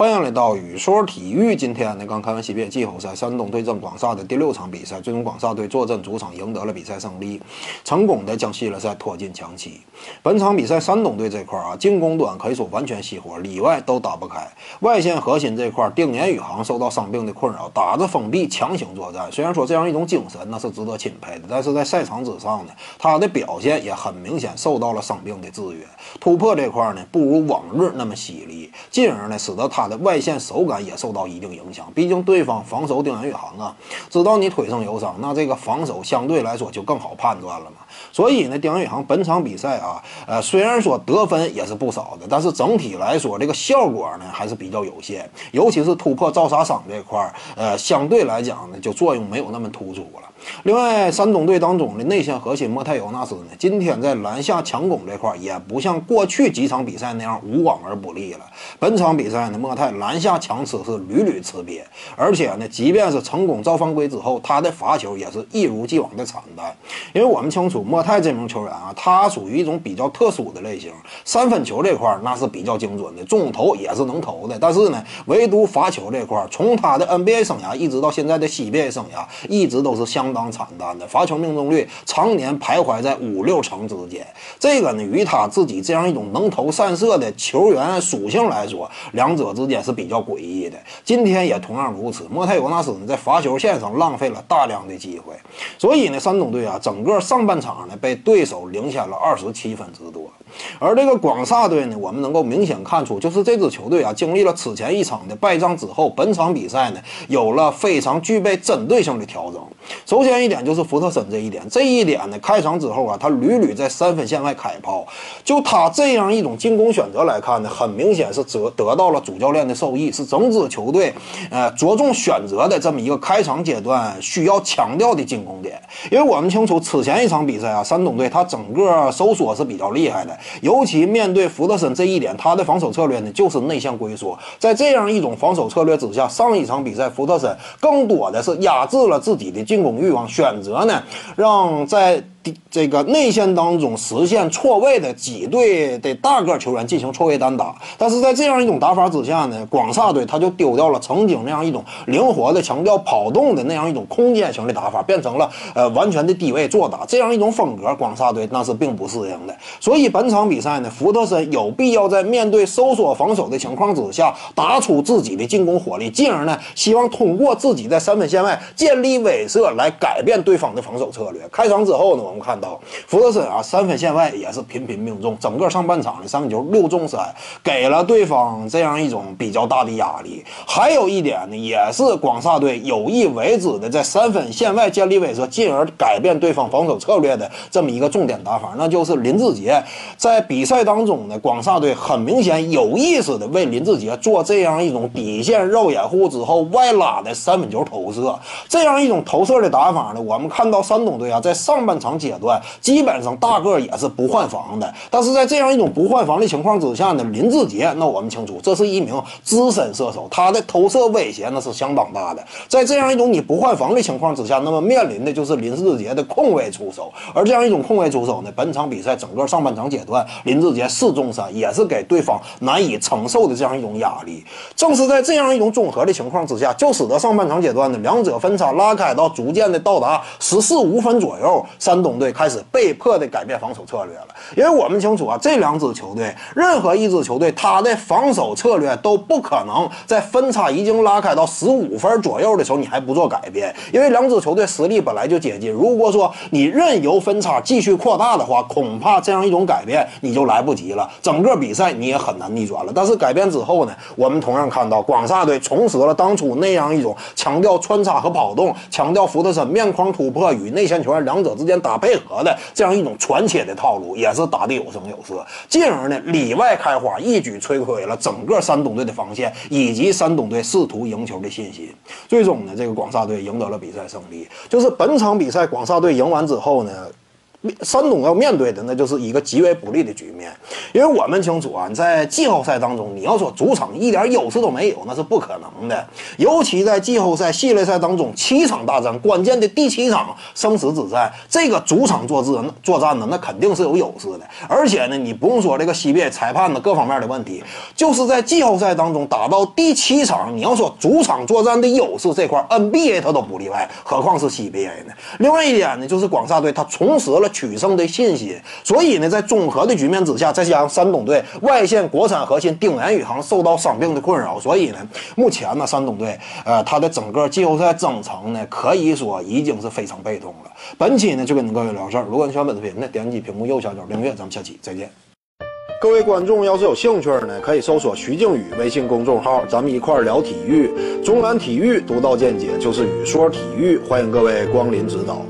欢迎来到雨说体育。今天呢，刚看完 CBA 季后赛，山东对阵广厦的第六场比赛，最终广厦队坐镇主场赢得了比赛胜利，成功的将系列赛拖进强七。本场比赛，山东队这块啊，进攻端可以说完全熄火，里外都打不开。外线核心这块，丁彦雨航受到伤病的困扰，打着封闭强行作战。虽然说这样一种精神那是值得钦佩的，但是在赛场之上呢，他的表现也很明显受到了伤病的制约。突破这块呢，不如往日那么犀利，进而呢，使得他的外线手感也受到一定影响，毕竟对方防守丁彦雨航啊，知道你腿上有伤，那这个防守相对来说就更好判断了嘛。所以呢，丁彦雨航本场比赛啊，呃，虽然说得分也是不少的，但是整体来说这个效果呢还是比较有限，尤其是突破造杀伤这块儿，呃，相对来讲呢就作用没有那么突出了。另外，山东队当中的内线核心莫泰尤纳斯呢，今天在篮下强攻这块也不像过去几场比赛那样无往而不利了。本场比赛呢，莫莫泰篮下强吃是屡屡吃瘪，而且呢，即便是成功造犯规之后，他的罚球也是一如既往的惨淡。因为我们清楚莫泰这名球员啊，他属于一种比较特殊的类型，三分球这块那是比较精准的，中投也是能投的，但是呢，唯独罚球这块，从他的 NBA 生涯一直到现在的 CBA 生涯，一直都是相。当惨淡的罚球命中率常年徘徊在五六成之间，这个呢与他自己这样一种能投善射的球员属性来说，两者之间是比较诡异的。今天也同样如此，莫泰尤纳斯呢在罚球线上浪费了大量的机会，所以呢山东队啊整个上半场呢被对手领先了二十七分之多。而这个广厦队呢，我们能够明显看出，就是这支球队啊，经历了此前一场的败仗之后，本场比赛呢，有了非常具备针对性的调整。首先一点就是福特森这一点，这一点呢，开场之后啊，他屡屡在三分线外开炮。就他这样一种进攻选择来看呢，很明显是得得到了主教教练的授意，是整支球队呃着重选择的这么一个开场阶段需要强调的进攻点。因为我们清楚，此前一场比赛啊，山东队他整个收缩是比较厉害的。尤其面对福特森这一点，他的防守策略呢就是内向龟缩。在这样一种防守策略之下，上一场比赛福特森更多的是压制了自己的进攻欲望，选择呢让在。这个内线当中实现错位的几队的大个球员进行错位单打，但是在这样一种打法之下呢，广厦队他就丢掉了曾经那样一种灵活的、强调跑动的那样一种空间型的打法，变成了呃完全的低位做打这样一种风格，广厦队那是并不适应的。所以本场比赛呢，福特森有必要在面对收缩防守的情况之下，打出自己的进攻火力，进而呢希望通过自己在三分线外建立威慑来改变对方的防守策略。开场之后呢。我们看到福格森啊，三分线外也是频频命中，整个上半场的三分球六中三，给了对方这样一种比较大的压力。还有一点呢，也是广厦队有意为之的，在三分线外建立威慑，进而改变对方防守策略的这么一个重点打法，那就是林志杰在比赛当中呢，广厦队很明显有意识的为林志杰做这样一种底线绕掩护之后外拉的三分球投射，这样一种投射的打法呢，我们看到山东队啊，在上半场。阶段基本上大个也是不换防的，但是在这样一种不换防的情况之下呢，林志杰那我们清楚，这是一名资深射手，他的投射威胁那是相当大的。在这样一种你不换防的情况之下，那么面临的就是林志杰的空位出手，而这样一种空位出手呢，本场比赛整个上半场阶段，林志杰四中三也是给对方难以承受的这样一种压力。正是在这样一种综合的情况之下，就使得上半场阶段呢，两者分差拉开到逐渐的到达十四五分左右，山东。队开始被迫的改变防守策略了，因为我们清楚啊，这两支球队，任何一支球队，他的防守策略都不可能在分差已经拉开到十五分左右的时候，你还不做改变，因为两支球队实力本来就接近。如果说你任由分差继续扩大的话，恐怕这样一种改变你就来不及了，整个比赛你也很难逆转了。但是改变之后呢，我们同样看到广厦队重拾了当初那样一种强调穿插和跑动，强调福特森面框突破与内线球员两者之间打。配合的这样一种传切的套路，也是打的有声有色，进而呢里外开花，一举摧毁了整个山东队的防线以及山东队试图赢球的信心。最终呢，这个广厦队赢得了比赛胜利。就是本场比赛广厦队赢完之后呢。山东要面对的那就是一个极为不利的局面，因为我们清楚啊，在季后赛当中，你要说主场一点优势都没有，那是不可能的。尤其在季后赛系列赛当中，七场大战，关键的第七场生死之战，这个主场作战作战呢，那肯定是有优势的。而且呢，你不用说这个 CBA 裁判的各方面的问题，就是在季后赛当中打到第七场，你要说主场作战的优势这块，NBA 它都不例外，何况是 CBA 呢？另外一点呢，就是广厦队他重拾了。取胜的信心，所以呢，在综合的局面之下，再加上山东队外线国产核心丁彦雨航受到伤病的困扰，所以呢，目前呢，山东队呃，他的整个季后赛征程呢，可以说已经是非常被动了。本期呢，就跟各位聊事儿。如果你喜欢本视频呢，点击屏幕右下角订阅，咱们下期再见。各位观众要是有兴趣呢，可以搜索徐静宇微信公众号，咱们一块儿聊体育。中南体育独到见解就是语说体育，欢迎各位光临指导。